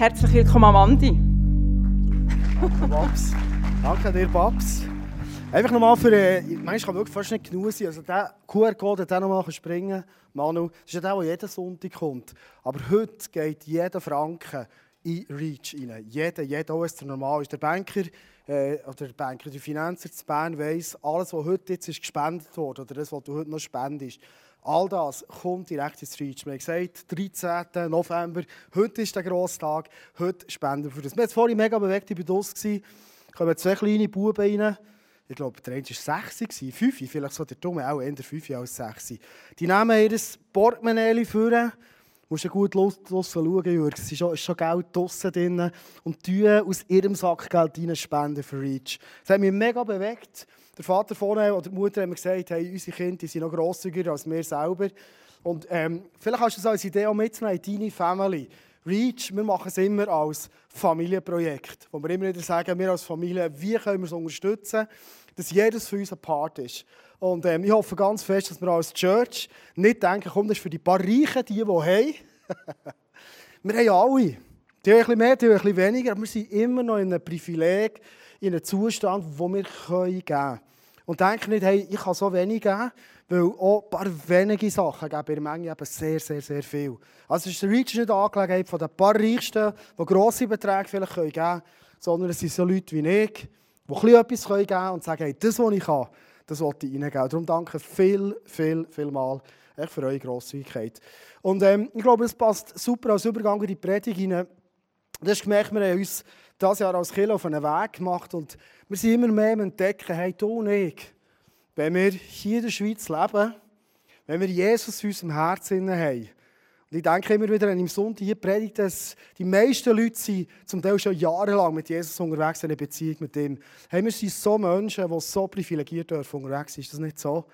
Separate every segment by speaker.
Speaker 1: Herzlich willkommen, Amandi.
Speaker 2: Danke, Babs. Danke dir, Babs. Einfach nochmal für, äh, manchmal kann wirklich fast nicht genug sein. Also der QR-Code, den nochmal springen Manu, das ist ja der, der jeden Sonntag kommt. Aber heute geht jeder Franken in Reach rein. Jeder, jeder, auch der normal ist. Der Banker, äh, oder der Banker, der Finanzer zu Bern weiss, alles, was heute jetzt ist gespendet wurde, oder das, was du heute noch spendest, all das kommt direkt ins Reach. Wir haben gesagt, 13. November, heute ist der grosse Tag, heute spenden wir für das. Wir haben vorhin mega bewegt, ich war draussen, kommen zwei kleine Buben rein, ich glaube, der eine war sechs, fünf, vielleicht so der Dumme, auch eher fünf als sechs. Die nehmen ihr Portemonnaie vor, du musst gut draussen schauen, Jürg, es ist schon, ist schon Geld draussen drin und tun aus ihrem Sack Geld spenden für Reach. Das hat mich mega bewegt. Der Vater vorne oder die Mutter haben gesagt, hey, unsere Kinder die sind noch grosszügiger als wir selber. Und ähm, vielleicht hast du es als Idee auch mitzunehmen in deine Family. Reach, wir machen es immer als Familienprojekt, wo wir immer wieder sagen, wir als Familie, wie können wir es unterstützen, dass jedes von uns ein Part ist. Und ähm, ich hoffe ganz fest, dass wir als Church nicht denken, komm, das ist für die paar Reichen, die, die haben. wir haben alle. Die haben ein bisschen mehr, die haben ein bisschen weniger, aber wir sind immer noch in einem Privileg, in einem Zustand, wo wir geben können. Und denke nicht, hey, ich kann so wenig geben, weil auch ein paar wenige Sachen geben in Menge eben sehr, sehr, sehr viel. Also ist der Reach nicht eine Angelegenheit von den paar Reichsten, die grosse Beträge vielleicht geben können, sondern es sind so Leute wie ich, die etwas geben können und sagen, hey, das, was ich kann, das wollte ich Ihnen geben. Darum danke viel, viel, viel mal für eure Grosszügigkeit. Und ähm, ich glaube, es passt super als Übergang in die Predigt hinein. Du hast gemerkt, wir haben uns dieses Jahr als Kilo auf einen Weg gemacht und wir sind immer mehr am Entdecken, hey, du und ich, wenn wir hier in der Schweiz leben, wenn wir Jesus in unserem Herzen haben, und ich denke immer wieder, wenn ich am Sonntag hier predige, dass die meisten Leute sind zum Teil schon jahrelang mit Jesus unterwegs in einer Beziehung mit ihm. Hey, wir sind so Menschen, die so privilegiert dürfen unterwegs sind. Ist das nicht so?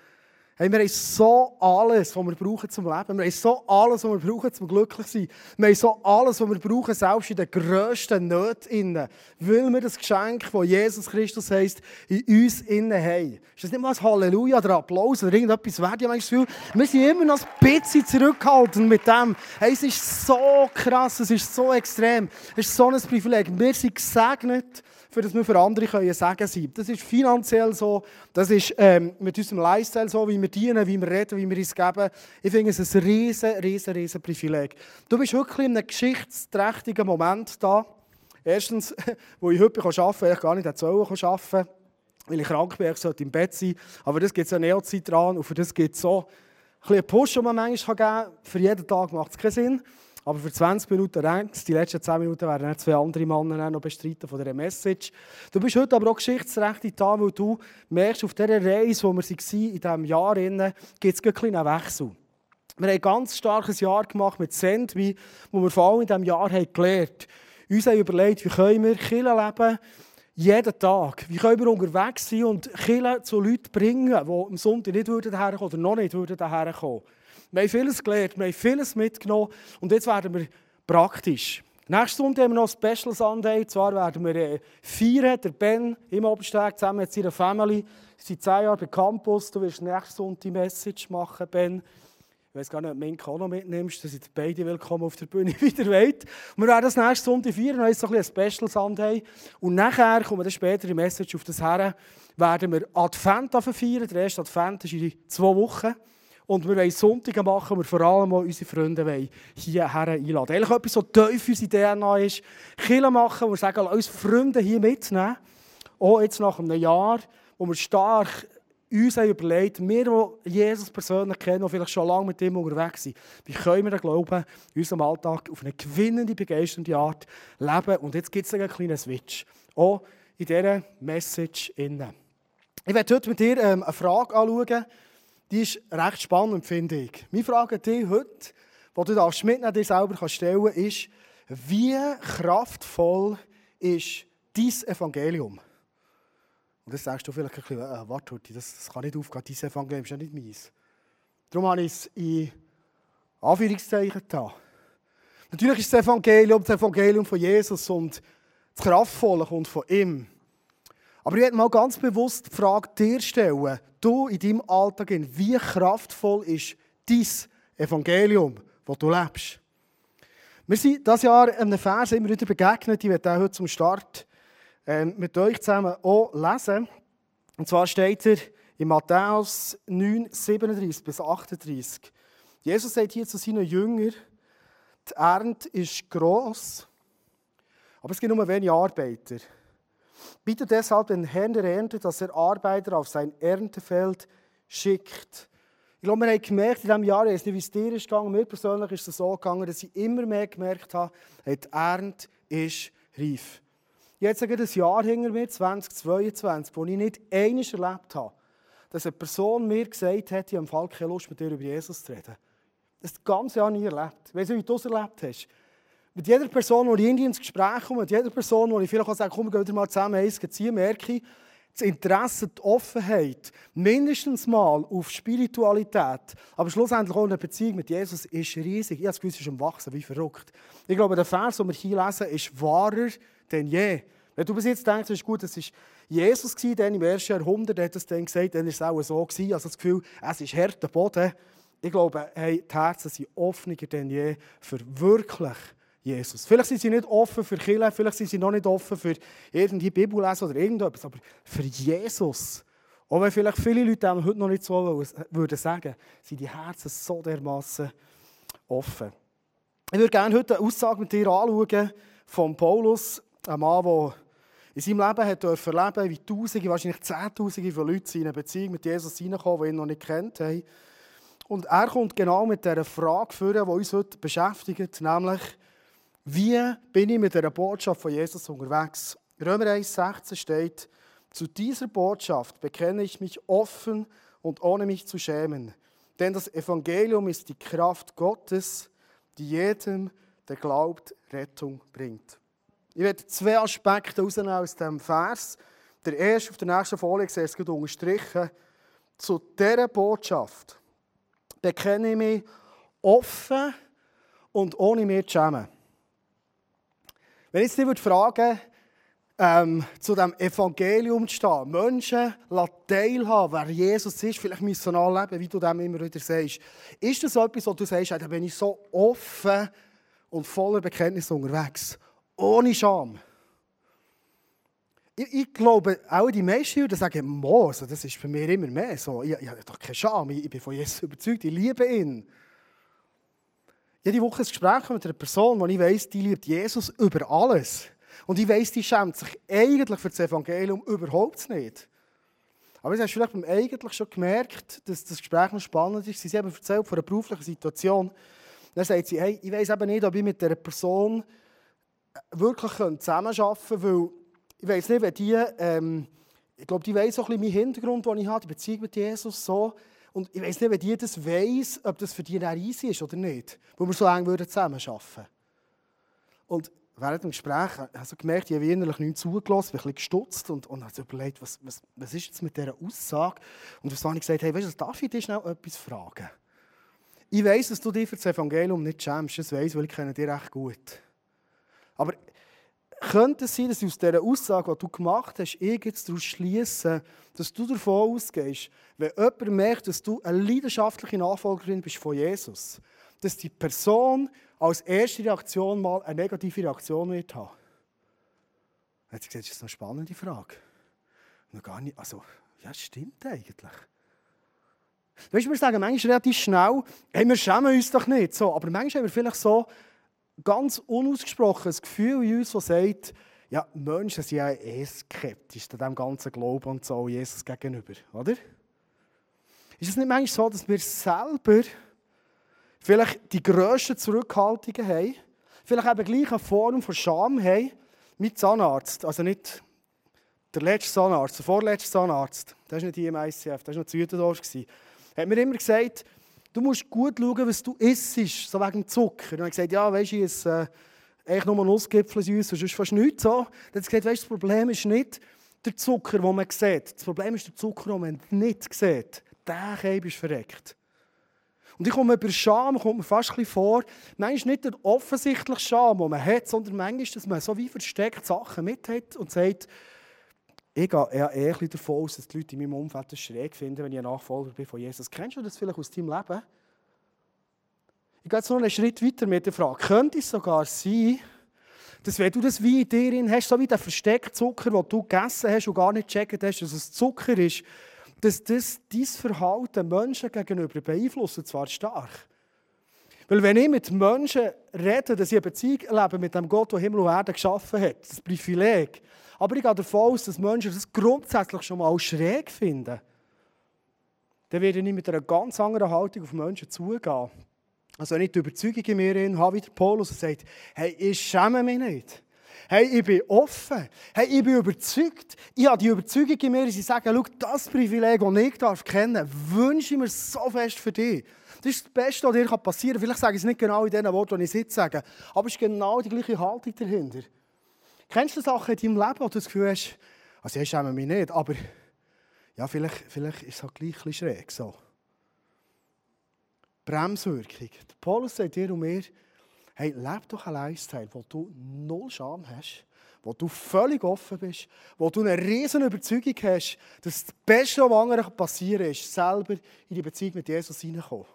Speaker 2: Hey, wir haben so alles, was wir brauchen zum Leben. Wir haben so alles, was wir brauchen zum glücklich sein. Wir haben so alles, was wir brauchen, selbst in den grössten Nöten. Weil wir das Geschenk, das Jesus Christus heisst, in uns innen haben. Ist das nicht mal ein Halleluja oder Applaus oder irgendetwas wert? Ich habe das Gefühl, wir sind immer noch ein bisschen zurückhaltend mit dem. Hey, es ist so krass, es ist so extrem. Es ist so ein Privileg. Wir sind gesegnet für das wir für andere können sagen sein. Das ist finanziell so, das ist ähm, mit unserem Lifestyle so, wie wir dienen, wie wir reden, wie wir uns geben. Ich finde es ein riesen, riesen, riesen Privileg. Du bist wirklich in einem geschichtsträchtigen Moment da. Erstens, wo ich heute arbeiten kann, ich gar nicht arbeiten weil ich krank bin, ich sollte im Bett sein. Aber das gibt es ja Neozeit dran und für das gibt es so ein einen Push, den man manchmal geben kann. Für jeden Tag macht es keinen Sinn. Aber für 20 Minuten reicht Die letzten 10 Minuten werden zwei andere Männer noch bestreiten von dieser Message. Du bist heute aber auch geschichtsrecht da, weil du merkst, auf dieser Reise, wo wir waren, in diesem Jahr, gibt es einen kleinen Wechsel. Wir haben ein ganz starkes Jahr gemacht mit Sendmi, wo wir vor allem in diesem Jahr haben gelernt haben. Uns haben überlegt, wie können wir Kirche leben, jeden Tag. Wie können wir unterwegs sein und Kirche zu Leuten bringen, die am Sonntag nicht herkommen oder noch nicht herkommen würden. Wir haben vieles gelernt, wir haben vieles mitgenommen und jetzt werden wir praktisch. Nächste Sonntag haben wir noch ein Special Sunday. Zwar werden wir äh, feiern, der Ben im Obersteg zusammen mit seiner Family. Sie sind zehn Jahre bei Campus. Du wirst nächste Sonntag die Message machen, Ben. Ich weiß gar nicht, ob du Minka auch noch mitnimmst. Da sind beide willkommen auf der Bühne wieder weit. wir werden das nächste Sonntag feiern. Dann ist so ein, ein Special Sunday. Und nachher, kommen wir später die Message auf das her, werden wir Advent feiern. Der erste Advent ist in zwei Wochen. Und wir wollen Sonntage machen, wir vor allem auch unsere Freunde hierher einladen. Eigentlich etwas, so tief unsere DNA ist. Kille machen, wo wir sagen, uns Freunde hier mitnehmen. Auch jetzt nach einem Jahr, wo wir stark uns haben überlegt, wir, die Jesus persönlich kennen, die vielleicht schon lange mit ihm unterwegs sind, wie können wir den Glauben in unserem Alltag auf eine gewinnende, begeisternde Art leben. Und jetzt gibt es einen kleinen Switch. Auch in dieser Message. Ich werde heute mit dir ähm, eine Frage anschauen, die ist recht spannend, finde ich. Meine Frage an dich heute, die du darfst mitnehmen, dir selber stellen kannst, ist, wie kraftvoll ist dein Evangelium? Und das sagst du vielleicht ein bisschen, äh, warte, das, das kann nicht aufgehen, dein Evangelium ist ja nicht meins. Darum habe ich es in Anführungszeichen da. Natürlich ist das Evangelium das Evangelium von Jesus und das Kraftvolle kommt von ihm. Aber ich werde mal ganz bewusst die Frage dir stellen, du in deinem Alltag, wie kraftvoll ist dein Evangelium, das du lebst? Wir sind dieses Jahr einem Vers immer wieder begegnet, ich werde auch heute zum Start ähm, mit euch zusammen auch lesen. Und zwar steht er in Matthäus 9, 37 bis 38. Jesus sagt hier zu seinen Jüngern, die Ernte ist gross, aber es gibt nur wenige Arbeiter. Bitte deshalb den Herrn der Ernte, dass er Arbeiter auf sein Erntefeld schickt. Ich glaube, wir haben gemerkt in diesem Jahr, ich weiß nicht, wie es dir ist gegangen, mir persönlich ist es so gegangen, dass ich immer mehr gemerkt habe, die Ernte ist reif. Jetzt ich ein Jahr hinter mir, 2022, wo ich nicht eines erlebt habe, dass eine Person mir gesagt hat, ich habe keine Lust, mit dir über Jesus zu reden. Das das ganze Jahr nie erlebt. Weißt du, wie du es erlebt hast? Mit jeder Person, die ich ins Gespräch komme, mit jeder Person, die ich vielleicht auch sage, komm, gehen mal zusammen eins ziehen, merke ich, das Interesse, die Offenheit, mindestens mal auf Spiritualität, aber schlussendlich auch eine Beziehung mit Jesus ist riesig. Ich habe das Gefühl, es ist am Wachsen, wie verrückt. Ich glaube, der Vers, den wir hier lesen, ist wahrer denn je. Wenn du bis jetzt denkst, das ist gut, das war Jesus dann im ersten Jahrhundert, hat es dann gesagt, dann war es auch so gewesen. Also das Gefühl, es ist harter Boden. Ich glaube, hey, die Herzen sind offener denn je für wirklich Jesus. Vielleicht sind sie nicht offen für Kirche, vielleicht sind sie noch nicht offen für irgendwie Bibel lesen oder irgendetwas, aber für Jesus. Auch wenn vielleicht viele Leute heute noch nicht so würden sagen, sind die Herzen so dermaßen offen. Ich würde gerne heute eine Aussage mit dir anschauen von Paulus, einem Mann, der in seinem Leben hat erleben wie Tausende, wahrscheinlich Zehntausende von Leuten in eine Beziehung mit Jesus hineinkommen, die ihn noch nicht kennt haben. Und er kommt genau mit dieser Frage führen, die uns heute beschäftigt, nämlich, wie bin ich mit der Botschaft von Jesus unterwegs? Römer 1,16 steht, zu dieser Botschaft bekenne ich mich offen und ohne mich zu schämen. Denn das Evangelium ist die Kraft Gottes, die jedem, der glaubt, Rettung bringt. Ich werde zwei Aspekte herausnehmen aus diesem Vers. Der erste auf der nächsten Folie sehe es unterstrichen. Zu dieser Botschaft bekenne ich mich offen und ohne mich zu schämen. Wenn ich jetzt dich fragen ähm, zu dem Evangelium zu stehen, Menschen teilhaben, wer Jesus ist, vielleicht missional leben, wie du dem immer wieder sagst. Ist das etwas, wo du sagst, da bin ich so offen und voller Bekenntnis unterwegs, ohne Scham? Ich, ich glaube, auch die meisten würden sagen, Mo, also das ist für mich immer mehr so. Ich, ich habe doch keine Scham, ich, ich bin von Jesus überzeugt, ich liebe ihn. Jede Woche ein Gespräch mit einer Person, die ich weiss, die liebt Jesus über alles. Und ich weiss, die schämt sich eigentlich für das Evangelium überhaupt nicht. Aber hast du vielleicht beim eigentlich schon gemerkt, dass das Gespräch noch spannend ist. Sie haben erzählt von einer beruflichen Situation. Dann sagt sie, hey, ich weiss eben nicht, ob ich mit dieser Person wirklich zusammenarbeiten könnte, weil ich weiss nicht, wenn die, ähm, ich glaube, die weiss auch ein bisschen meinen Hintergrund, den ich habe, die Beziehung mit Jesus so. Und ich weiß nicht, wenn die das weiss, ob das für die dann easy ist oder nicht. Wo wir so eng zusammenarbeiten würden. Und während dem Gespräch habe ich gemerkt, ich habe innerlich nichts zugelassen, bin ein bisschen gestutzt und, und habe überlegt, was, was, was ist jetzt mit dieser Aussage? Und so habe ich gesagt, hey, weißt du, darf ich dich schnell etwas fragen? Ich weiß, dass du dich für das Evangelium nicht schämst, das weiß weil ich dich recht gut. Aber könnte es sein, dass aus dieser Aussage, die du gemacht hast, ich jetzt daraus schließen, dass du davon ausgehst, wenn jemand merkt, dass du eine leidenschaftliche Nachfolgerin bist von Jesus, dass die Person als erste Reaktion mal eine negative Reaktion wird haben? Dann hat sie gesagt, das ist eine spannende Frage. Noch gar nicht, also, ja, stimmt eigentlich. Weißt du, wir sagen manchmal relativ schnell, hey, wir schämen uns doch nicht. So, aber manchmal haben wir vielleicht so ganz unausgesprochen ein Gefühl in uns, das sagt, ja, Menschen sind ja eh skeptisch an diesem ganzen Glauben und so Jesus gegenüber, oder? Ist es nicht manchmal so, dass wir selber vielleicht die grössten Zurückhaltungen haben, vielleicht eben gleich eine Form von Scham haben, mit Zahnarzt, also nicht der letzte Zahnarzt, der vorletzte Zahnarzt, das war nicht hier im ICF, das war noch zu Jüdendorf, hat mir immer gesagt, du musst gut schauen, was du isst, so wegen Zucker. Und er hat gesagt, ja, weißt du, ich esse äh, eigentlich nur Nussgipfel süß, sonst ist fast nichts so. Dann hat er gesagt, weißt, das Problem ist nicht der Zucker, den man sieht. Das Problem ist der Zucker, den man nicht sieht. Der Keib ist verreckt. Und ich komme über Scham, kommt mir fast ein bisschen vor, manchmal nicht der offensichtliche Scham, den man hat, sondern manchmal, dass man so wie versteckt Sachen mit hat und sagt, ich gehe eher, eher davon aus, dass die Leute in meinem Umfeld das schräg finden, wenn ich ein Nachfolger bin von Jesus. Kennst du das vielleicht aus deinem Leben? ich gehe jetzt noch einen Schritt weiter mit der Frage. Könnte es sogar sein, dass wenn du das Wein in dir hast, so wie der versteckte Zucker, den du gegessen hast und gar nicht gecheckt hast, dass es Zucker ist, dass das dein Verhalten Menschen gegenüber beeinflusst, zwar stark. Weil wenn ich mit Menschen rede, dass ich eine Beziehung lebe mit dem Gott, der Himmel und Erde geschaffen hat, das Privileg, aber ich gehe davon aus, dass Menschen das grundsätzlich schon mal schräg finden, dann werde ich mit einer ganz anderen Haltung auf Menschen zugehen. Also wenn ich die Überzeugung in mir habe, wie der Paulus sagt, hey, ich schäme mich nicht. Hey, ich bin offen. Hey, ich bin überzeugt. Ich habe die Überzeugung in mir, dass ich sage, schau, das Privileg, das ich darf kennen wünsche ich mir so fest für dich. Das ist das Beste, was dir passieren kann. Vielleicht sage ich es nicht genau in den Worten, die ich jetzt sage, aber es ist genau die gleiche Haltung dahinter. Kennst du Sachen in deinem Leben, wo du das Gefühl hast, also ich schäme mich nicht, aber ja, vielleicht, vielleicht ist es halt gleich ein bisschen schräg so. Bremswirkung. Der Paulus sagt dir und mir, hey, lebe doch einen Lifestyle, wo du null Scham hast, wo du völlig offen bist, wo du eine riesen Überzeugung hast, dass das Beste, was anderen passieren ist, selber in die Beziehung mit Jesus hineinkommen.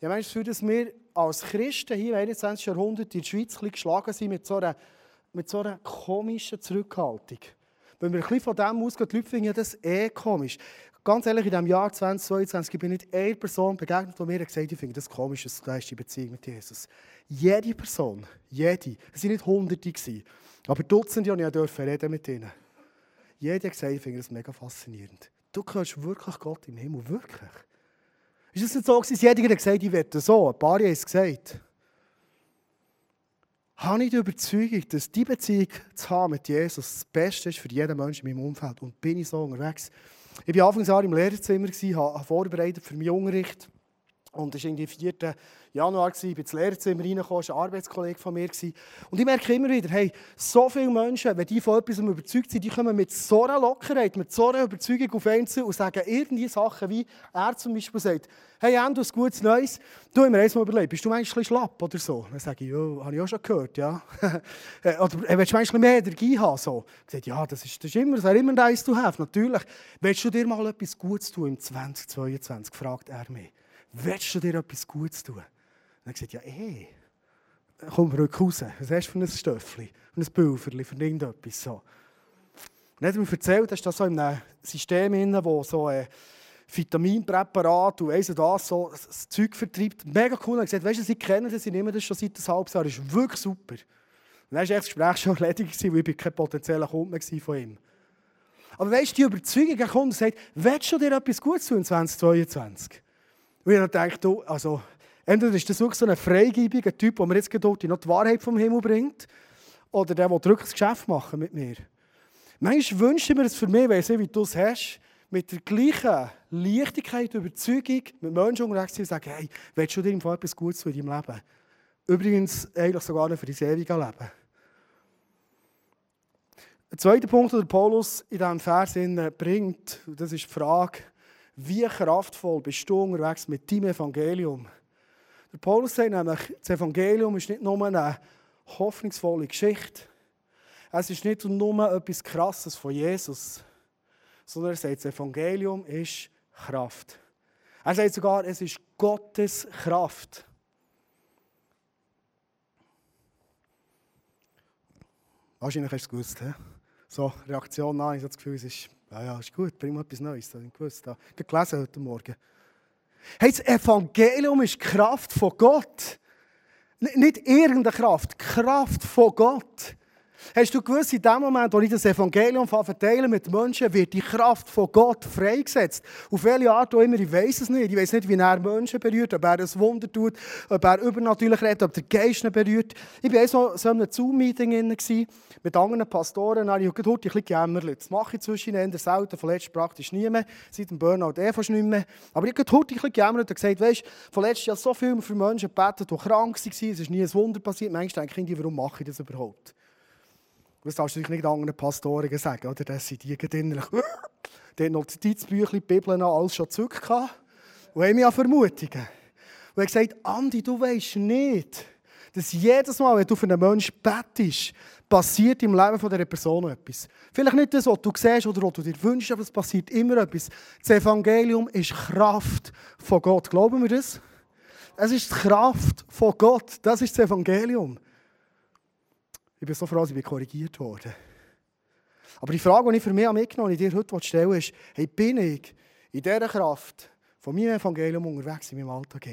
Speaker 2: Ich meine, für dass wir als Christen hier im 21. Jahrhundert in der Schweiz ein geschlagen sind mit so einer, mit so einer komischen Zurückhaltung. Wenn wir ein bisschen von dem ausgehen, die Leute finden das eh komisch. Ganz ehrlich, in diesem Jahr 2022 bin ich nicht eine Person begegnet, die mir gesagt hat, ich finde das komisch, dass du die Beziehung mit Jesus. Jede Person, jede, es waren nicht Hunderte, aber Dutzende, die ich durfte reden mit ihnen. Jeder hat gesagt, ich finde das mega faszinierend. Du hörst wirklich Gott im Himmel, wirklich. Ist es nicht so, dass jeder hat ich werde so? Ein paar haben es gesagt. Habe ich die Überzeugung, dass die Beziehung zu haben mit Jesus das Beste ist für jeden Menschen in meinem Umfeld? Und bin ich so unterwegs? Ich war Anfangsjahr im Lehrerzimmer, habe vorbereitet für meinen Unterricht. Und es war irgendwie 4. Januar, ich bin ins Lehrerzimmer reingekommen, war ein Arbeitskollege von mir. Und ich merke immer wieder, hey, so viele Menschen, wenn die von etwas überzeugt sind, die kommen mit so einer Lockerheit, mit so einer Überzeugung auf einen zu und sagen irgendwie Sachen, wie er zum Beispiel sagt, hey, Endo, ein gutes Neues. Du, hast mir eins mal überlegt, bist du manchmal schlapp oder so? Dann sage ich, ja, habe ich auch schon gehört, ja. Äh, oder willst du manchmal mehr Energie haben? So. Ich sage, ja, das ist, das ist immer, das ist immer nice to have, natürlich. Willst du dir mal etwas Gutes tun im 2022, fragt er mich. Willst du dir etwas Gutes tun? Und er sagt, ja, eh. Komm, rück raus. Was hast du für ein Stöffli? Für ein Pulverli, für irgendetwas so. Und er hat mir erzählt, dass das so in einem System drin, wo so ein Vitaminpräparat und weiss das, so das Zeug vertreibt. Mega cool. Er hat gesagt, weißt du, sie kennen das, sie nehmen das schon seit einem halben Jahr. Das ist wirklich super. Und dann war das Gespräch schon erledigt, weil ich kein potenzieller Kunde mehr von ihm Aber weißt du, die Überzeugung kommt und sagt, willst du dir etwas Gutes tun in 2022? Und ich habe gedacht, also, entweder ist das wirklich so ein freigebiger Typ, der mir jetzt dort noch die Wahrheit vom Himmel bringt, oder der, der drückt das Geschäft machen mit mir. Manchmal wünsche ich mir das für mich, weil ich sehe, wie du es hast, mit der gleichen Leichtigkeit, Überzeugung mit Menschen unterwegs zu sagen, hey, willst du dir etwas Gutes in deinem Leben? Übrigens, eigentlich sogar noch für dein ewige Leben. Der zweite Punkt, den Paulus in diesem Vers bringt, das ist die Frage, wie kraftvoll bist du unterwegs mit deinem Evangelium? Der Paulus sagt nämlich, das Evangelium ist nicht nur eine hoffnungsvolle Geschichte. Es ist nicht nur etwas Krasses von Jesus, sondern er sagt, das Evangelium ist Kraft. Er sagt sogar, es ist Gottes Kraft. Wahrscheinlich hast du es gewusst. He? So, Reaktion an, ich habe das Gefühl, es ist ja, ja, ist gut, bring mal etwas Neues. Das habe ich gewusst. Gelesen heute Morgen. Hey, das Evangelium ist Kraft von Gott. Nicht irgendeine Kraft, Kraft von Gott. Hast du gewusst, in dem Moment, wo ich das Evangelium verteile mit Menschen, wird die Kraft von Gott freigesetzt. Auf welche Art auch immer, ich weiß es nicht. Ich weiß nicht, wie er Menschen berührt, ob er ein Wunder tut, ob er übernatürlich redet, ob der Geist ihn Ich war so, so in einem Zoom-Meeting mit anderen Pastoren. Ich habe heute ein bisschen gejammert. Das mache ich zwischen ihnen selten, verletzt praktisch nie mehr. Seit dem Burnout eh fast nicht mehr. Aber ich habe heute ein bisschen gejammert und gesagt, weißt du, verletzt ja so viel für Menschen gebetet, die krank waren. Es ist nie ein Wunder passiert. Manchmal denke ich, warum mache ich das überhaupt? Das darfst du nicht anderen Pastoren sagen, oder? Das sind die innerlich. die haben noch Notizbüchlein, die Bibel, alles schon zurück und haben mich an Vermutungen. Und er gesagt, Andi, du weißt nicht, dass jedes Mal, wenn du für einen Menschen bettest, passiert im Leben von dieser Person etwas. Vielleicht nicht das, was du siehst oder was du dir wünschst, aber es passiert immer etwas. Das Evangelium ist Kraft von Gott. Glauben wir das? Es ist die Kraft von Gott. Das ist das Evangelium. Ich bin so froh, dass ich korrigiert wurde. Aber die Frage, die ich für mich mitgenommen habe, die ich dir heute stellen ist, hey, bin ich in dieser Kraft von meinem Evangelium unterwegs in meinem Alltag?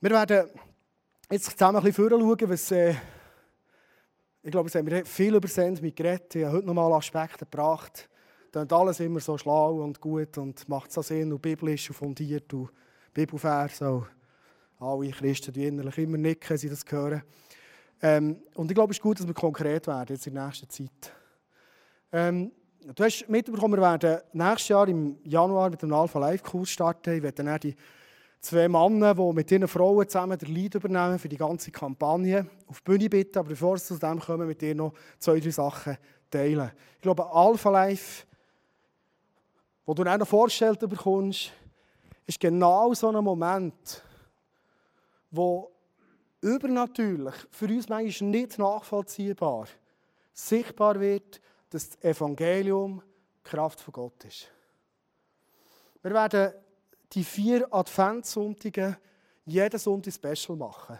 Speaker 2: Wir werden jetzt zusammen ein bisschen schauen, was... Äh, ich glaube, es haben wir viel über mit geredet. Ich habe heute nochmal Aspekte gebracht. Dann alles immer so schlau und gut und macht so Sinn und biblisch und fundiert und Bibelvers. Alle Christen, die innerlich immer nicken, sie das hören. Ähm, und ich glaube, es ist gut, dass wir konkret werden jetzt in der nächsten Zeit. Ähm, du hast mitbekommen, wir werden nächstes Jahr im Januar mit dem Alpha Live Kurs starten. Ich werde dann die zwei Männer, die mit ihren Frauen zusammen den Lead übernehmen für die ganze Kampagne, auf die Bühne bitten. Aber bevor sie zu dem kommen, mit dir noch zwei, drei Sachen teilen. Ich glaube, Alpha Life, wo du dann noch vorgestellt bekommst, ist genau so ein Moment, wo übernatürlich, für uns manchmal nicht nachvollziehbar, sichtbar wird, dass das Evangelium die Kraft von Gott ist. Wir werden die vier Adventssonntage jeden Sonntag special machen.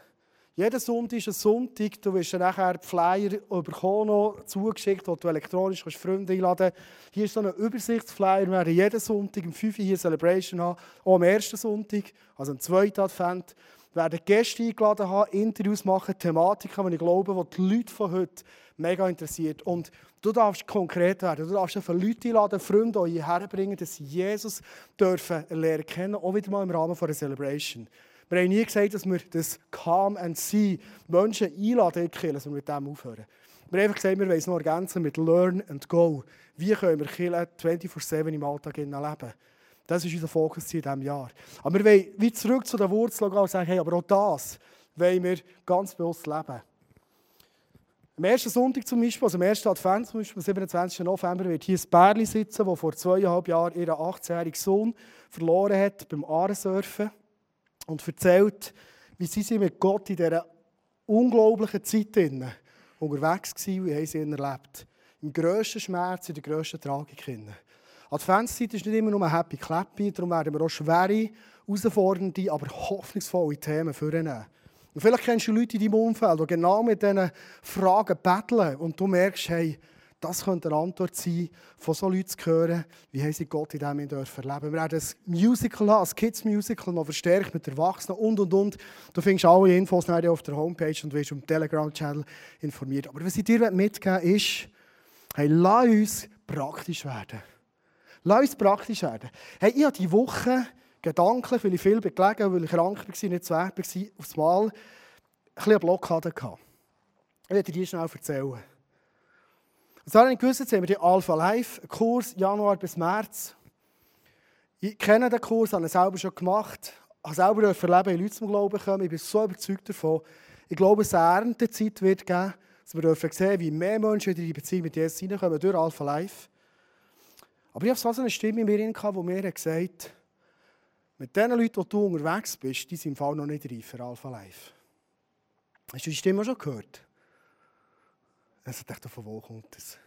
Speaker 2: Jeden Sonntag ist ein Sonntag, du wirst nachher die Flyer bekommen, zugeschickt, wo du elektronisch kannst Freunde einladen kannst. Hier ist so ein Übersichtsflyer. Wir werden jeden Sonntag um 5 Uhr hier Celebration haben, auch am ersten Sonntag, also am zweiten Advent. Werden Gäste eingeladen haben, Interviews machen, Thematiken, die ich glaube, die die Leute von heute mega interessiert. Und du darfst konkret werden. Du darfst einfach Leute einladen, Freunde hierher bringen, dass sie Jesus dürfen lernen kennen, auch wieder mal im Rahmen einer Celebration. Wir haben nie gesagt, dass wir das Come and See Menschen einladen können, dass wir mit dem aufhören. Wir haben einfach gesagt, wir wollen es noch ergänzen mit Learn and Go. Wie können wir Kirche 24-7 im Alltag leben? Das ist unser Fokus in diesem Jahr. Aber wir wollen wie zurück zu den Wurzeln gehen und sagen, hey, aber auch das wollen wir ganz bewusst leben. Am ersten Sonntag zum Beispiel, also am ersten Advent zum Beispiel, am 27. November, wird hier ein Bärli sitzen, das vor zweieinhalb Jahren ihren 18-jährigen Sohn verloren hat beim Ahrensurfen und erzählt, wie sie mit Gott in dieser unglaublichen Zeit unterwegs waren und wie sie ihn erlebt. Im grössten Schmerz, in der grössten Tragik. Adventszeit ist nicht immer nur Happy Clappy, darum werden wir auch schwere, herausfordernde, aber hoffnungsvolle Themen vornehmen. Und vielleicht kennst du Leute in deinem Umfeld, die genau mit diesen Fragen betteln und du merkst, hey, das könnte eine Antwort sein, von so Leuten zu hören, wie haben sie Gott in diesem erleben dürfen Wir werden ein Musical haben, ein Kids-Musical, noch verstärkt mit Erwachsenen und, und, und. Du findest alle Infos auf der Homepage und wirst im Telegram-Channel informiert. Aber was ich dir mitgeben will, ist, hey, lass uns praktisch werden. Lass uns praktisch werden. Hey, ich habe diese Woche Gedanken, weil ich viel gelegen weil ich krank war, nicht zu Werk war, aufs Mal ein bisschen eine Blockade gehabt. Ich werde dir schnell erzählen. Und zwar ich gewusst, jetzt haben wir die Alpha Life, Kurs Januar bis März. Ich kenne den Kurs, habe ihn selber schon gemacht, habe selber erleben, wie Leute zum Glauben kommen. Ich bin so überzeugt davon. Ich glaube, es eine Erntezeit wird geben, dass wir dürfen sehen, wie mehr Menschen in die Beziehung mit Jesus hineinkommen durch Alpha Life. Aber ich habe so eine Stimme in mir, die mir gesagt hat, mit den Leuten, die du unterwegs bist, die sind im Fall noch nicht reif für Alpha Life. Hast du die Stimme schon gehört? Also ich dachte, von wo kommt das?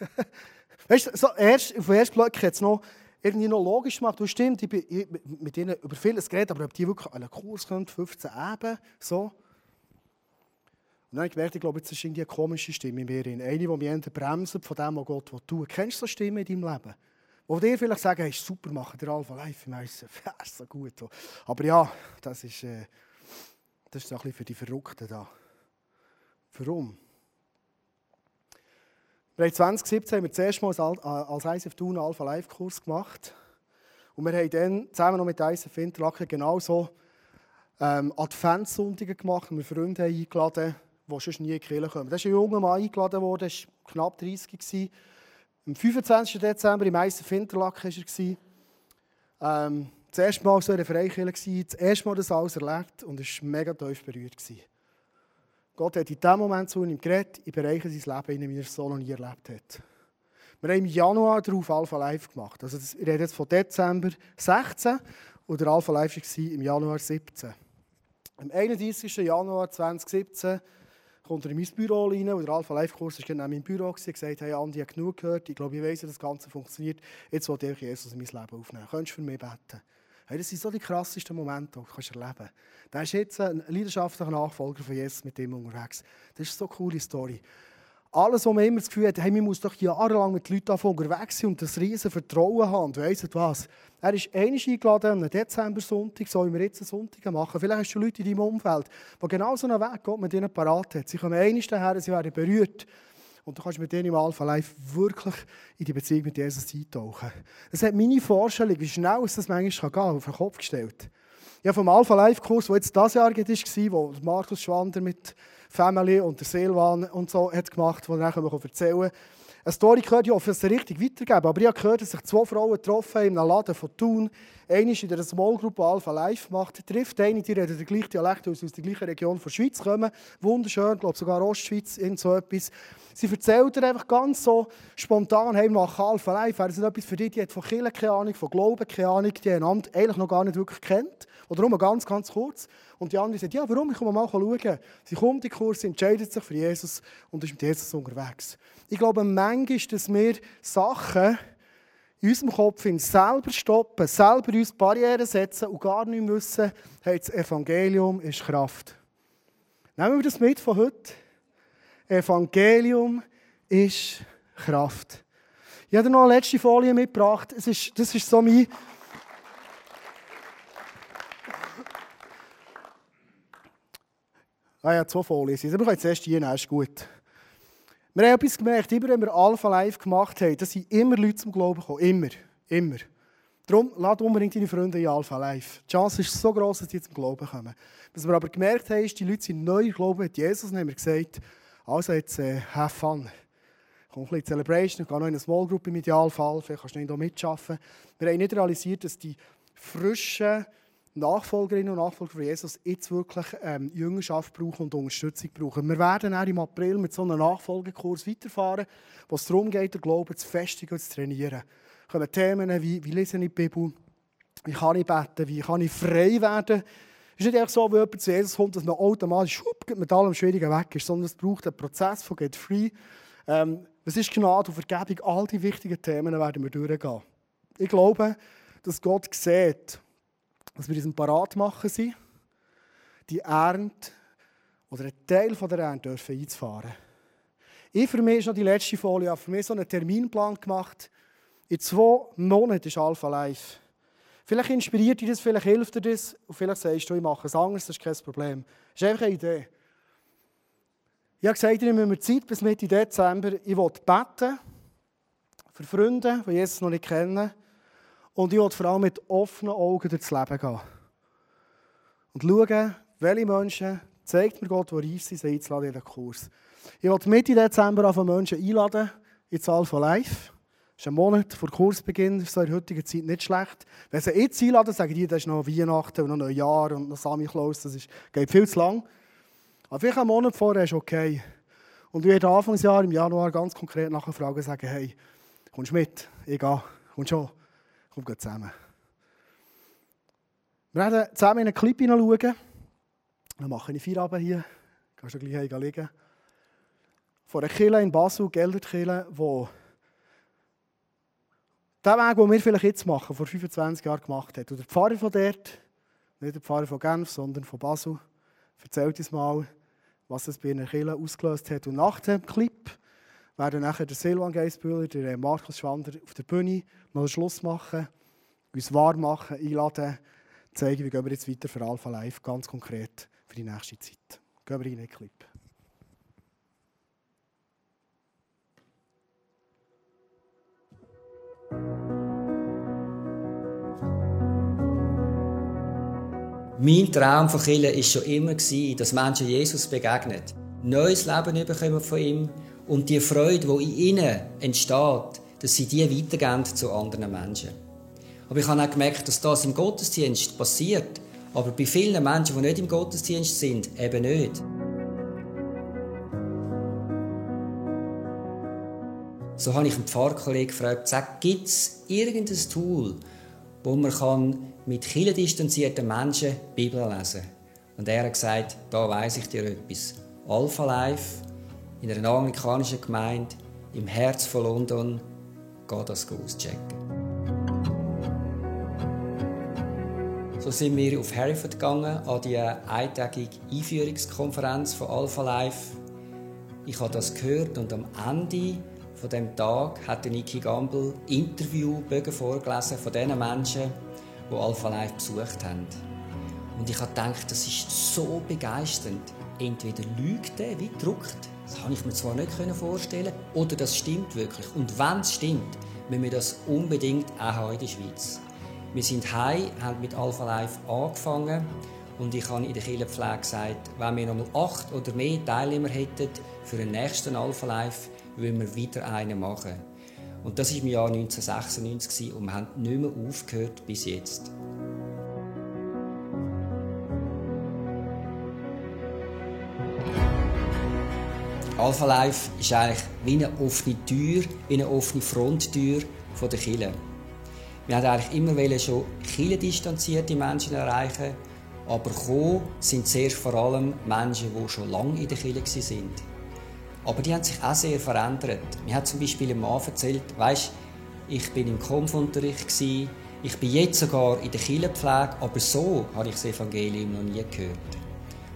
Speaker 2: weißt du, so erst, auf den ersten Blick hat es noch irgendwie noch logisch gemacht. Du stimmt, ich bin mit ihnen über vieles geredet, aber ob die wirklich einen Kurs kommen, 15 Eben, so. Und dann habe ich gemerkt, ich glaube, jetzt ist irgendwie eine komische Stimme in mir. Eine, die mich bremst von dem, was Gott will. Kennst du so Stimmen in deinem Leben? Wo dir vielleicht sagen, hey, super, machen der Alpha Life im Eisen. Ja, ist so gut. Aber ja, das ist, äh, das ist ein bisschen für die Verrückten da. Warum? Wir haben 2017 haben wir das erste Mal als ISF Thun Alpha Life Kurs gemacht. Und wir haben dann zusammen noch mit ISF Interlaken genauso ähm, Adventssonntage gemacht und wir Freunde haben eingeladen, die schon nie in die Kirche kommen. Da ist ein junger Mann eingeladen worden, er war knapp 30 gewesen. Am 25. Dezember im Eisen Interlaken war er. Ähm, das erste Mal so in der Freikirche, das erste Mal das alles erlebt und es war mega tief berührt. Gott hat in diesem Moment zu ihm geredet, in Bereichen seines Lebens, in er so noch nie erlebt hat. Wir haben im Januar darauf Alpha Live gemacht. Also das, ich rede jetzt von Dezember 16 und der Alpha Live war im Januar 17. Am 31. Januar 2017 kommt er in mein Büro rein und der Alpha Life Kurs war genau in meinem Büro und gesagt, hey Andi, ich genug gehört, ich glaube, ich weiss, wie das Ganze funktioniert, jetzt will ich Jesus in mein Leben aufnehmen. Könntest du für mich beten? Hey, das sind so die krassesten Momente, die du kannst erleben kannst. Da ist jetzt ein leidenschaftlicher Nachfolger von Jesus mit ihm unterwegs. Das ist so eine coole Story. Alles, wo man immer das Gefühl hat, hey, man muss doch jahrelang mit Leuten unterwegs sein und das riesen Vertrauen haben. Und weißt was? Er ist einmal eingeladen am Dezember-Sonntag, so wie wir jetzt einen Sonntag machen. Vielleicht hast du Leute in deinem Umfeld, die genau so einen Weg Gott mit ihnen parat hat. Sie kommen einmal daher, sie werden berührt. Und du kannst mit denen im Alpha Live wirklich in die Beziehung mit Jesus eintauchen. Das hat meine Vorstellung, wie schnell es das manchmal gehen auf den Kopf gestellt. Habe vom Alpha Live Kurs, der jetzt dieses Jahr war, wo Markus Schwander mit Family und der Silvan und so hat gemacht, wo ich nachher erzählen kann. Eine Story gehört, hoffe, es richtig weitergeben. Aber ich habe gehört, dass sich zwei Frauen getroffen haben in einem Laden von Thun. Eine ist in einer Small Group Alpha Live macht, trifft eine, die redet den gleichen Dialekt, aus der gleichen Region der Schweiz kommen. Wunderschön, ich glaube sogar Ostschweiz, irgend so etwas. Sie erzählt ihr einfach ganz so spontan, hey, nach Alpha Live, wäre das etwas für dich, die hat von Kirche keine Ahnung, von Glauben keine Ahnung, die einander eigentlich noch gar nicht wirklich kennt. Oder nur ganz, ganz kurz. Und die andere sagt, ja, warum? Ich komme mal schauen. Sie kommt in den Kurs, entscheidet sich für Jesus und ist mit Jesus unterwegs. Ich glaube, manchmal dass wir Sachen in unserem Kopf selber stoppen, selber uns Barrieren setzen und gar nicht wissen, hey, das Evangelium ist Kraft. Nehmen wir das mit von heute. Evangelium ist Kraft. Ich habe noch eine letzte Folie mitgebracht. Es ist, das ist so mein Ah ja, zwei Folien sind. Aber ich kann zuerst hier nehmen, ist gut. Wir haben etwas gemerkt, immer wenn wir Alpha Live gemacht haben, dass sind immer Leute zum Glauben gekommen. Immer. Immer. Darum, lade unbedingt deine Freunde in Alpha Live. Die Chance ist so groß, dass die zum Glauben kommen. Was wir aber gemerkt haben, ist, die Leute sind neu Glauben mit Jesus und haben wir gesagt, also jetzt äh, have fun. Komm ein bisschen Celebration, geh noch in eine Small Group im Idealfall, vielleicht kannst du nicht mitschaffen. Wir haben nicht realisiert, dass die frischen Nachfolgerinnen und Nachfolger von Jesus jetzt wirklich ähm, Jüngerschaft brauchen und Unterstützung brauchen. Wir werden auch im April mit so einem Nachfolgekurs weiterfahren, wo es darum geht, den Glauben zu festigen und zu trainieren. Es kommen Themen wie, wie lese ich die Bibel, wie kann ich beten, wie kann ich frei werden. Es ist nicht einfach so, wenn jemand zu Jesus kommt, dass man automatisch schupp, mit allem Schwierigen weg ist, sondern es braucht einen Prozess von Get Free. Ähm, was ist Gnade und Vergebung? All die wichtigen Themen werden wir durchgehen. Ich glaube, dass Gott sieht, dass wir diesen parat machen sind, die Ernte oder einen Teil der Ernte dürfen einzufahren. Ich für mich ist noch die letzte Folie, für mich so einen Terminplan gemacht. In zwei Monaten ist Alpha Live. Vielleicht inspiriert dich das, vielleicht hilft dir das und vielleicht sagst du, ich mache es anders, das ist kein Problem. Das ist einfach eine Idee. Ich habe gesagt, ich nehme mir Zeit bis Mitte Dezember. Ich will beten für Freunde, die Jesus noch nicht kennen und ich will vor allem mit offenen Augen durchs Leben gehen. Und schauen, welche Menschen zeigt mir Gott, die reif sind, sie einzuladen in den Kurs. Ich will Mitte Dezember auf Menschen einladen ins Alpha Live. Das ist ein Monat vor Kursbeginn, ist in der heutigen Zeit nicht schlecht. Wenn sie jetzt einladen, sagen die, das ist noch Weihnachten und noch Neujahr und noch Samichlaus, das ist, geht viel zu lang. Aber vielleicht einen Monat vorher ist okay. Und ich werde Anfangsjahr, im Januar, ganz konkret nachfragen und sagen, hey, kommst du mit? Ich gehe. Kommst schon? Komm, gehen zusammen. Wir werden zusammen in einen Clip hineinschauen. Dann mache ich Feierabend hier. Kannst du gleich liegen. Von einer Kille in Basel, Gelderkille, wo der Weg, den wir vielleicht jetzt machen, vor 25 Jahren gemacht hat. Der Pfarrer von dort, nicht der Pfarrer von Genf, sondern von Basel, erzählt uns mal, was es bei einer Kille ausgelöst hat. Und nach dem Clip werden nachher der Silvan Geisbühler, der Markus Schwander auf der Bühne einen Schluss machen, uns warm machen, einladen, zeigen, wie gehen wir jetzt weiter für Alpha Live, ganz konkret für die nächste Zeit. Gehen wir in den Clip.
Speaker 1: Mein Traum von Kirche war schon immer, dass Menschen Jesus begegnen, neues Leben bekommen von ihm und die Freude, die in ihnen entsteht, dass sie die weitergeben zu anderen Menschen. Aber ich habe auch gemerkt, dass das im Gottesdienst passiert, aber bei vielen Menschen, die nicht im Gottesdienst sind, eben nicht. So habe ich einen Pfarrkollegen gefragt, gibt es irgendein Tool, wo man mit distanzierten Menschen die Bibel lesen kann? Und er hat gesagt, da weiß ich dir etwas. Alpha Life in einer anglikanischen Gemeinde im Herz von London, geh das auschecken. so sind wir auf Hereford gegangen, an die eintägige Einführungskonferenz von Alpha Life. Ich habe das gehört und am Ende von dem Tag hat Niki Gamble Interviewbögen vorgelesen von den Menschen, die Alpha Life besucht haben. Und ich habe gedacht, das ist so begeisternd. Entweder lügt er wie druckt, das kann ich mir zwar nicht vorstellen, oder das stimmt wirklich. Und wenn es stimmt, müssen wir das unbedingt auch in der Schweiz. Wir sind heim, haben mit Alpha Life angefangen und ich habe in der Kirchenpflege gesagt, wenn wir noch acht oder mehr Teilnehmer hätten für den nächsten Alpha Life, würden wir wieder einen machen. Und das war im Jahr 1996 und wir haben nicht mehr aufgehört bis jetzt. Alpha Life ist eigentlich wie eine offene Tür, wie eine offene Fronttür von der Kirche. Wir wollten eigentlich immer schon kirchendistanzierte Menschen erreichen, aber gekommen sind zuerst vor allem Menschen, die schon lange in der Kirche waren. Aber die haben sich auch sehr verändert. Mir hat zum Beispiel ein Mann erzählt, weisst, ich bin im Kampfunterricht ich bin jetzt sogar in der Kirchenpflege, aber so habe ich das Evangelium noch nie gehört.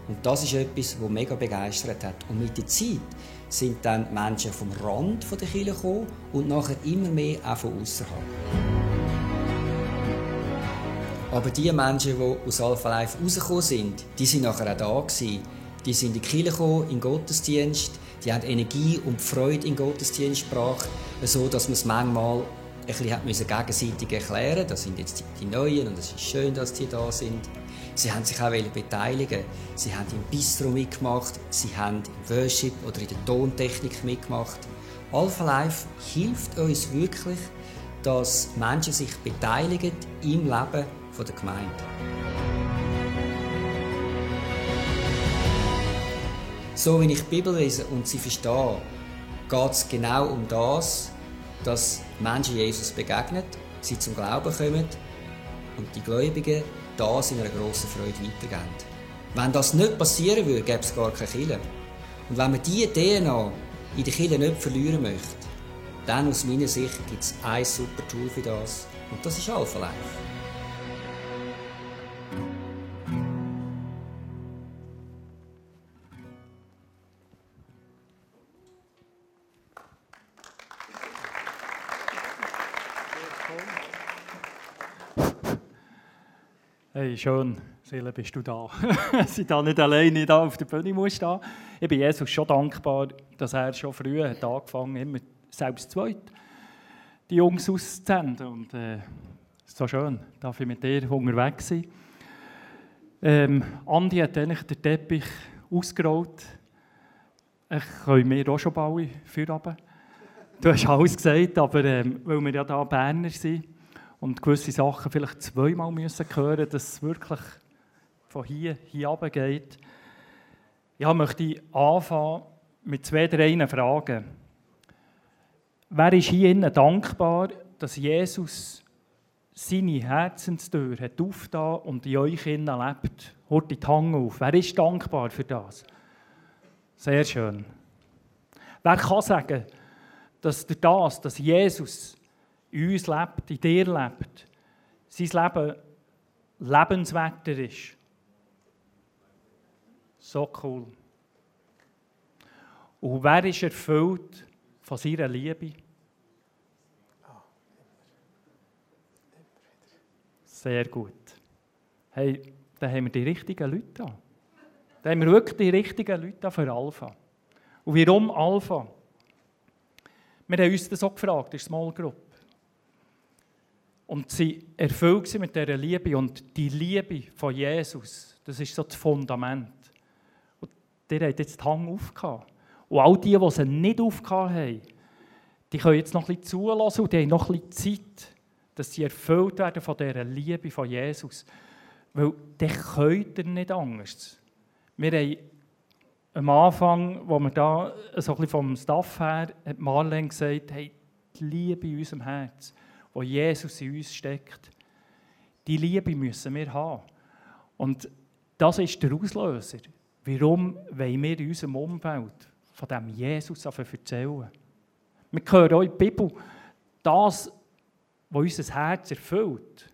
Speaker 1: Und das ist etwas, was mega begeistert hat. Und mit der Zeit sind dann Menschen vom Rand der Kirche gekommen und nachher immer mehr auch von außerhalb. Aber die Menschen, die aus Alpha Life rausgekommen sind, die sind nachher auch da gewesen. Die sind in die Kirche gekommen, in den Gottesdienst, die haben Energie und Freude in den Gottesdienst gebracht, so dass man es manchmal ein bisschen gegenseitig erklären Das sind jetzt die Neuen und es ist schön, dass die da sind. Sie haben sich auch beteiligen. Sie haben im Bistro mitgemacht, sie haben im Worship oder in der Tontechnik mitgemacht. Alpha Life hilft uns wirklich, dass Menschen sich beteiligen im Leben der Gemeinde. So wie ich die Bibel lese und sie verstehe, geht es genau um das, dass Menschen Jesus begegnen, sie zum Glauben kommen und die Gläubigen das in einer grossen Freude weitergeben. Wenn das nicht passieren würde, gäbe es gar keine Kirche. Und wenn man diese DNA in der Kirche nicht verlieren möchte, dann aus meiner Sicht gibt es ein super Tool für das. Und das ist Alpha Life.
Speaker 3: Schön, Seele, bist du da. dass ich da nicht alleine da auf der Bühne muss stehen. Ich bin Jesus schon dankbar, dass er schon früh hat angefangen hat, immer selbst zweit die Jungs auszusenden. Und äh, es ist so schön, darf ich mit dir unterwegs sein. Ähm, Andi hat eigentlich den Teppich ausgerollt. Ich kann mir auch schon bauen für Du hast alles gesagt, aber ähm, weil wir ja hier Berner sind, und gewisse Sachen vielleicht zweimal müssen hören, dass es wirklich von hier hier geht. Ja, möchte ich anfangen mit zwei, drei Fragen. Wer ist hier innen dankbar, dass Jesus seine Herzenstür hat aufgetan und in euch innen lebt? Hört die Hand auf. Wer ist dankbar für das? Sehr schön. Wer kann sagen, dass das, dass Jesus in uns lebt, in dir lebt, sein Leben lebenswerter ist. So cool. Und wer ist erfüllt von seiner Liebe? Sehr gut. Hey, dann haben wir die richtigen Leute da. Dann haben wir wirklich die richtigen Leute für Alpha. Und warum Alpha? Wir haben uns das auch gefragt, in der Small Group. Und sie erfüllt mit dieser Liebe. Und die Liebe von Jesus, das ist so das Fundament. Und der hat jetzt den Hang aufgehauen. Und all die, die sie nicht aufgehauen haben, die können jetzt noch ein bisschen zulassen und die haben noch ein bisschen Zeit, dass sie erfüllt werden von dieser Liebe von Jesus. Weil dann könnt ihr nicht Angst. Wir haben am Anfang, wo wir da so ein bisschen vom Staff her, hat Marlene gesagt, hey, die Liebe in unserem Herz wo Jesus in uns steckt. Die Liebe müssen wir haben. Und das ist der Auslöser. Warum wollen wir in unserem Umfeld von dem Jesus erzählen? Wir hören auch in Bibel, das, was unser Herz erfüllt,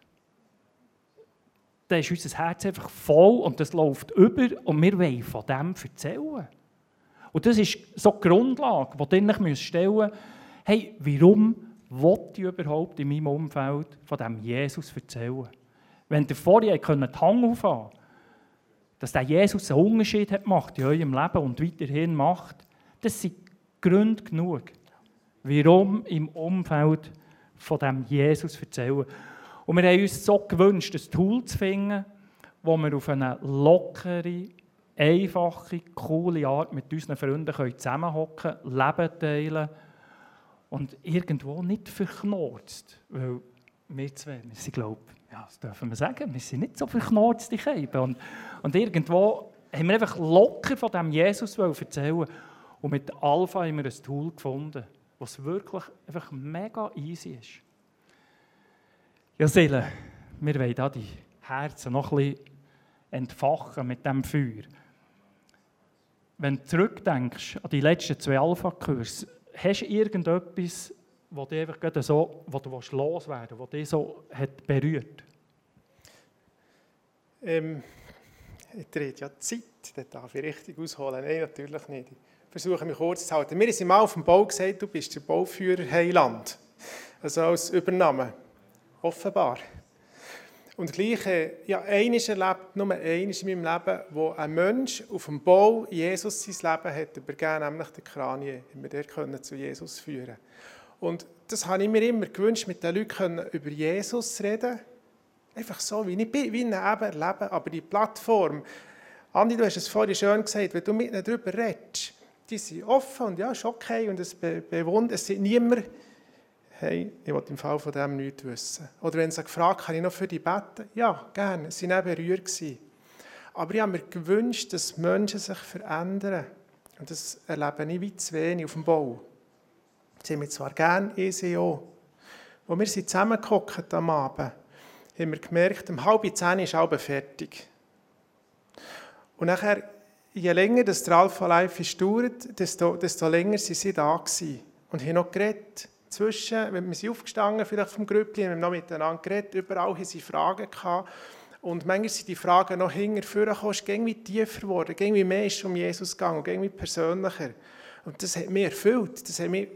Speaker 3: dann ist unser Herz einfach voll und das läuft über und wir wollen von dem erzählen. Und das ist so die Grundlage, die ihr euch stellen müsst. Hey, warum will ich überhaupt in meinem Umfeld von diesem Jesus erzählen? Wenn ihr vorher die Hang aufhaben dass der Jesus einen Unterschied hat gemacht in eurem Leben und weiterhin macht, das sind Gründe genug, warum im Umfeld von diesem Jesus erzählen. Und wir haben uns so gewünscht, ein Tool zu finden, wo wir auf eine lockere, einfache, coole Art mit unseren Freunden zusammenhocken können, Leben teilen und irgendwo nicht verknurzt. Weil wir zwei, wir sind, glaube ja, das dürfen wir sagen, wir sind nicht so verknurzt, die Käbe. Und, und irgendwo haben wir einfach locker von diesem Jesus erzählen und mit Alpha haben wir ein Tool gefunden, was wirklich einfach mega easy ist. Ja, Seele, wir wollen da die Herzen noch ein bisschen entfachen mit diesem Feuer. Wenn du zurückdenkst an die letzten zwei Alpha-Kurse, hast du irgendetwas, wo dich einfach so, wo du loswerden willst, wo dich so hat berührt?
Speaker 4: Ähm, ich drehe ja Zeit, das darf ich richtig ausholen. Nein, natürlich nicht. Ich versuche mich kurz zu halten. Mir ist mal auf dem Bau gesagt, du bist der Bauführer Heiland. Also als Übernahme. Offenbar. Und gleich, ja, eines erlebt, nur eines in meinem Leben, wo ein Mensch auf dem Bau Jesus sein Leben hat übergeben, nämlich der Kranie, wir können zu Jesus führen. Und das habe ich mir immer gewünscht, mit den Leuten über Jesus zu reden. Einfach so, wie ich bin, wie ich eben erlebe. Aber die Plattform, Andi, du hast es vorhin schön gesagt, wenn du mit ihnen darüber redest, die sind offen und ja, ist okay und es bewundert, es sind niemand hey, ich will im Fall von dem nichts wissen. Oder wenn sie gefragt kann ich noch für die beten? Ja, gerne, sie waren berührt. Aber ich habe mir gewünscht, dass Menschen sich verändern. Und das erlebe ich wie zu wenig auf dem Bau. Sie haben mich zwar gerne, ich sie auch. Als wir sind zusammengekommen am Abend, haben wir gemerkt, um halb zehn ist halb fertig. Und nachher, je länger das Alpha Life dauert, desto, desto länger sind sie da gewesen und haben noch geredet zwischen, wir sind aufgestanden, vielleicht vom Grüppli, wir haben noch miteinander geredet, überall haben sie Fragen gehabt. Und manchmal sind die Fragen noch hinter vorgekommen, es ist tiefer geworden, irgendwie mehr ist um Jesus gegangen, irgendwie persönlicher. Und das hat mich erfüllt. Das hat mich,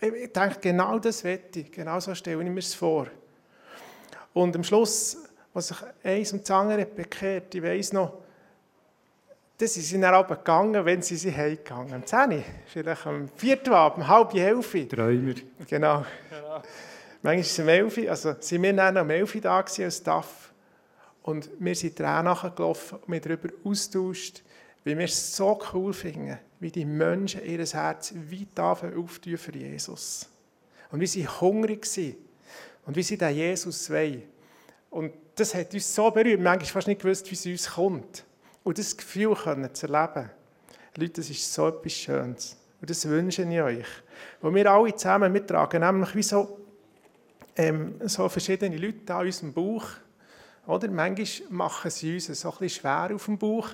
Speaker 4: ich denke, genau das wette ich, genau so stelle ich mir es vor. Und am Schluss, was sich eins und das andere bekehrt, ich weiss noch, dann sind sie dann aber gegangen, wenn sie sie heimgegangen. Am 10 vielleicht am 4. Abend, um halb 11
Speaker 3: Träumer.
Speaker 4: Genau. genau. Manchmal ist es um 11 also sind wir dann um 11 da als Staff. Und wir sind Tränen nachgelaufen und wir darüber austauscht, wie wir es so cool finden, wie die Menschen ihr Herz weit auftun für Jesus. Und wie sie hungrig sind und wie sie den Jesus wollen. Und das hat uns so berührt, manchmal fast nicht gewusst, wie es uns kommt. Und das Gefühl können zu erleben, Leute, das ist so etwas Schönes. Und das wünsche ich euch. Wo wir alle zusammen, wir tragen nämlich wie so, ähm, so verschiedene Leute an unserem Bauch. Oder? Manchmal machen sie uns so ein bisschen schwer auf dem Bauch.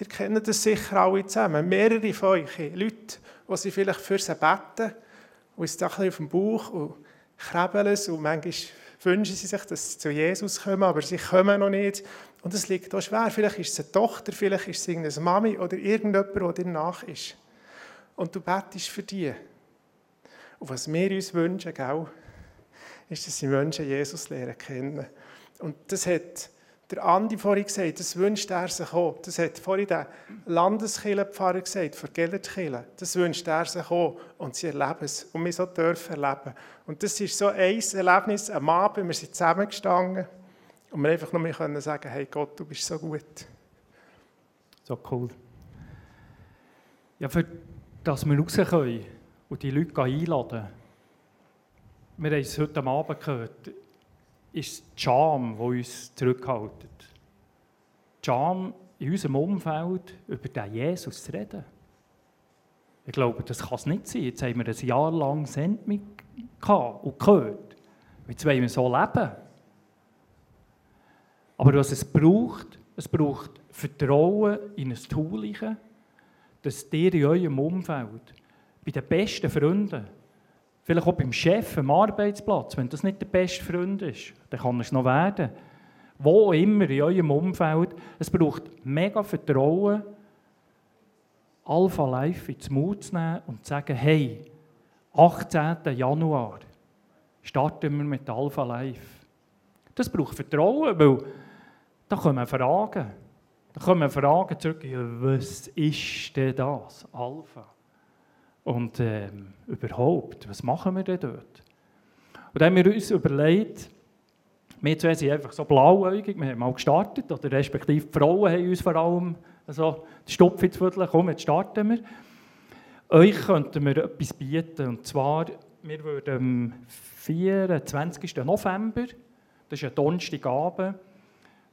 Speaker 4: Ihr kennt das sicher alle zusammen. Mehrere von euch, Leute, die sie vielleicht für sie beten, und es auf dem Bauch und krabbeln es und manchmal wünschen sie sich, dass sie zu Jesus kommen, aber sie kommen noch nicht. Und es liegt auch schwer. Vielleicht ist es eine Tochter, vielleicht ist es irgendeine Mami oder irgendjemand, der dir nach ist. Und du betest für die. Und was wir uns wünschen, gell, ist, dass sie Menschen Jesus lernen kennen. Und das hat der Andi vorhin gesagt, das wünscht er sich auch. Das hat vorhin der Landeskirchenpfarrer gesagt, von Gellertkirche. Das wünscht er sich auch. Und sie erleben es. Und wir so dürfen erleben. Und das ist so ein Erlebnis am Abend. Wir sind zusammengestanden. Und wir einfach nur mehr sagen, hey Gott, du bist so gut.
Speaker 3: So cool. Ja, für dass wir raus können und die Leute einladen, wir haben es heute Abend gehört, ist die Scham, die uns zurückhält. Die Scham in unserem Umfeld, über den Jesus zu reden. Ich glaube, das kann es nicht sein. Jetzt haben wir ein Jahr lang Sendung und gehört. Jetzt wollen wir so leben. Aber was es braucht, es braucht Vertrauen in ein Tool, dass ihr in eurem Umfeld, bei den besten Freunden, vielleicht auch beim Chef am Arbeitsplatz, wenn das nicht der beste Freund ist, dann kann es noch werden, wo immer in eurem Umfeld. Es braucht mega Vertrauen, Alpha Life ins Mut zu nehmen und zu sagen, hey, 18. Januar starten wir mit Alpha Life. Das braucht Vertrauen, weil da kommen Fragen. Da kommen Fragen zurück, ja, was ist denn das, Alpha? Und ähm, überhaupt, was machen wir denn dort? Und dann haben wir uns überlegt, wir zwei sind einfach so blauäugig, wir haben mal gestartet, oder respektive die Frauen haben uns vor allem so die Stopfe ins Viertel, komm, jetzt starten wir. Euch könnten wir etwas bieten, und zwar, wir würden am 24. November, das ist ein Donnerstagabend,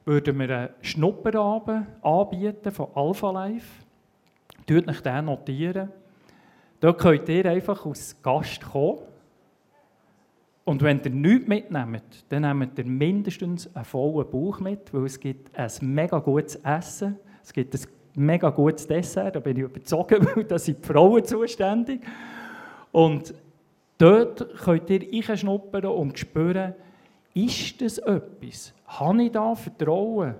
Speaker 3: würden wir einen Schnupperabend anbieten von Alpha Life. Tut euch den notieren. Dort könnt ihr einfach als Gast kommen. Und wenn ihr nichts mitnehmt, dann nehmt ihr mindestens einen vollen Bauch mit, weil es gibt ein mega gutes Essen, es gibt ein mega gutes Dessert, da bin ich überzeugt, weil da sind die Frauen zuständig. Und dort könnt ihr einschnuppern und spüren, ist das etwas? Habe ich da Vertrauen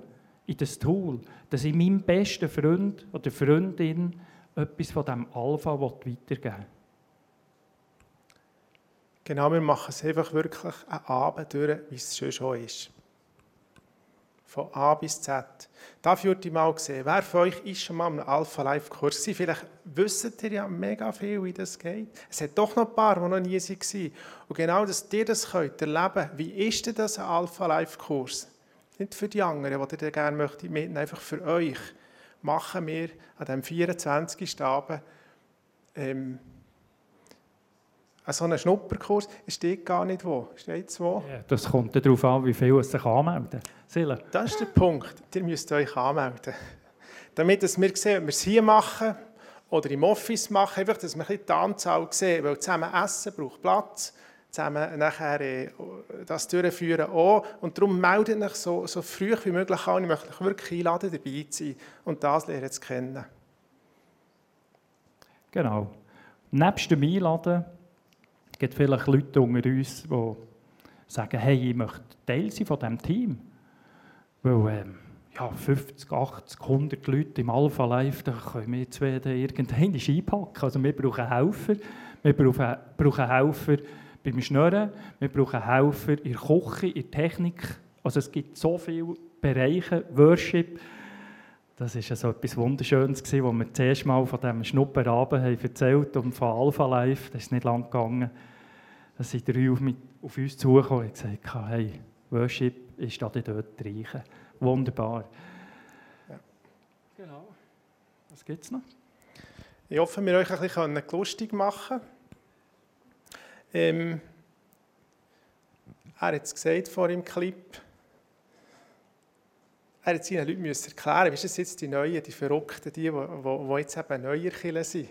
Speaker 3: in das Tool, dass ich meinem besten Freund oder Freundin etwas von diesem Alpha weitergeben will?
Speaker 4: Genau, wir machen es einfach wirklich einen Abend durch, wie es schon ist. Von A bis Z. Dafür würde ich mal sehen, wer von euch ist schon mal am Alpha Life Kurs? Vielleicht wisst ihr ja mega viel, wie das geht. Es hat doch noch ein paar, die noch nie waren. Und genau, dass ihr das könnt erleben, wie ist denn das ein Alpha Life Kurs? Nicht für die anderen, die ihr gerne möchtet mitnehmen, einfach für euch. Machen wir an diesem 24. Abend ähm, so einen Schnupperkurs steht gar nicht wo. Steht es wo?
Speaker 3: Ja, das kommt darauf an, wie viele sich anmelden. Sille.
Speaker 4: Das ist der Punkt. Ihr müsst euch anmelden. Damit dass wir sehen, ob wir es hier machen oder im Office machen, einfach, dass wir ein die Anzahl sehen. Weil zusammen essen braucht Platz, zusammen nachher äh, das durchführen auch. Und darum meldet euch so, so früh wie möglich an. Ich möchte euch wirklich einladen, dabei zu sein und das lernen zu kennen.
Speaker 3: Genau. Nebst dem Einladen gibt vielleicht Leute unter uns, die sagen, hey, ich möchte Teil sein von diesem Team. Weil ähm, ja, 50, 80, 100 Leute im Alpha Live, da können wir zwei irgendeinen einpacken. Also wir brauchen Helfer. Wir brauchen, brauchen Helfer beim Schnurren, wir brauchen Helfer in der Küche, in der Technik. Also es gibt so viele Bereiche, Worship. Das war so etwas Wunderschönes, was wir das erste Mal von diesem Schnupperabend haben erzählt und von Alpha Live, das ist nicht lang gegangen. Da sind drei auf, mich, auf uns zugekommen und gesagt, hey, Worship ist da dort reichen. Wunderbar. Ja. Genau. Was gibt es noch?
Speaker 4: Ich hoffe, wir euch ein bisschen lustig machen ähm, Er hat es gesagt vor dem Clip. Er hat seinen Leuten müssen erklären, wie ist das jetzt die Neuen, die Verrückten, die, die, die jetzt eben neuer Kirche sind.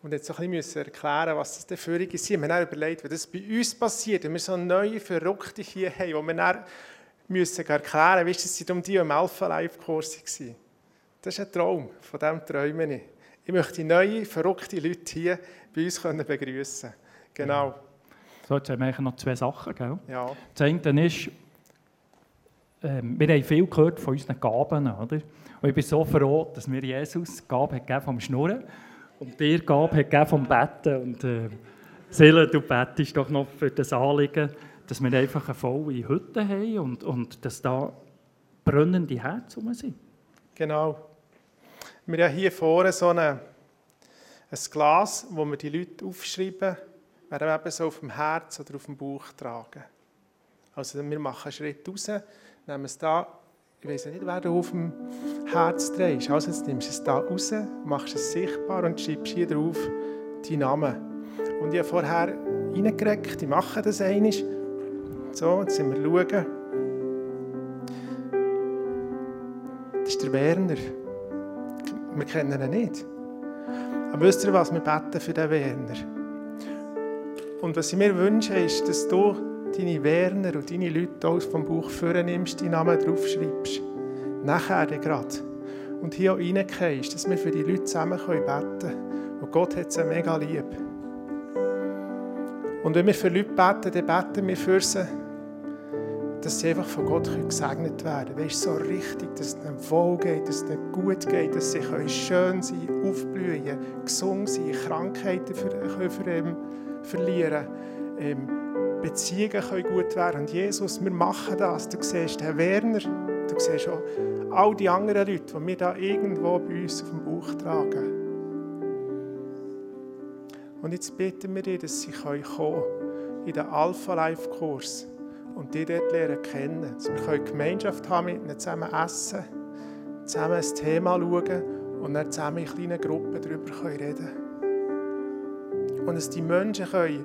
Speaker 4: Und jetzt so ein bisschen erklären, was das denn für ist. Wir haben dann überlegt, wenn das bei uns passiert, wenn wir so neue Verrückte hier haben, wo wir dann müssen erklären müssen, wie es um die im Alpha-Live-Kurs war. Das ist ein Traum, von dem träume ich. Ich möchte neue, verrückte Leute hier bei uns begrüßen. Genau.
Speaker 3: So, jetzt haben wir noch zwei Sachen. Gell?
Speaker 4: Ja.
Speaker 3: Das eine ist, äh, wir haben viel gehört von unseren Gaben. Oder? Und ich bin so froh, dass mir Jesus Gaben gegeben vom Schnurren und dir Gabe hat vom Betten. Und äh, Seele, du bettest doch noch für das Anliegen, dass wir einfach eine volle Hütte haben und, und dass da brennende Herzen sind.
Speaker 4: Genau. Wir haben hier vorne so eine, ein Glas, wo wir die Leute aufschreiben, werden wir eben so auf dem Herz oder auf dem Bauch tragen. Also wir machen einen Schritt raus, nehmen es da ich weiß nicht, wer du auf dem Herz trägst. Also jetzt nimmst du es da raus, machst es sichtbar und schreibst hier drauf deinen Namen. Und ich habe vorher reingereckt, ich mache das einmal. So, jetzt sind wir schauen. Das ist der Werner. Wir kennen ihn nicht. Aber wisst ihr was, wir beten für den Werner. Und was ich mir wünsche, ist, dass du deine Werner und deine Leute aus vom Buch führen nimmst, deinen Namen draufschreibst. Nachher gerade. Und hier auch reingehst, dass wir für die Leute zusammen beten können. Und Gott hat sie mega lieb. Und wenn wir für Leute beten, dann beten wir für sie, dass sie einfach von Gott gesegnet werden können. Weißt so richtig, dass es ihnen wohl geht, dass es ihnen gut geht, dass sie schön sein aufblühen, gesund sein, Krankheiten für, können für, ähm, verlieren ähm, Beziehungen können gut werden. Und Jesus, wir machen das. Du siehst Herr Werner, du siehst auch all die anderen Leute, die wir da irgendwo bei uns auf dem Bauch tragen. Und jetzt bitten wir dich, dass sie kommen können in den Alpha-Life-Kurs und die dort lernen kennen. Dass wir Gemeinschaft haben, mit ihnen zusammen essen, zusammen ein Thema schauen und dann zusammen in kleinen Gruppen darüber reden können. Und dass die Menschen können,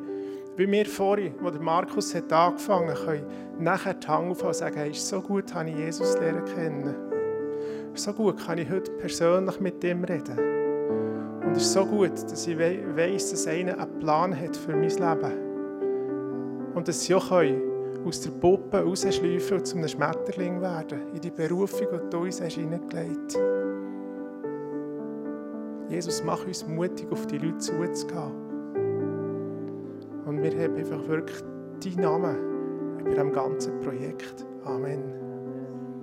Speaker 4: wie wir vorhin, wo der Markus hat angefangen hat, können nachher die Hand aufhören und sagen, hey, so gut, habe ich Jesus lernen kennen. So gut kann ich heute persönlich mit ihm reden. Und es ist so gut, dass ich weiss, dass einer einen Plan hat für mein Leben. Und dass sie auch aus der Puppe rausschleifen und zu einem Schmetterling werden. In die Berufung, die du uns hast hineingelegt hast. Jesus, mach uns mutig, auf die Leute zuzugehen. Wir haben einfach wirklich deinen Namen über dem ganzen Projekt. Amen.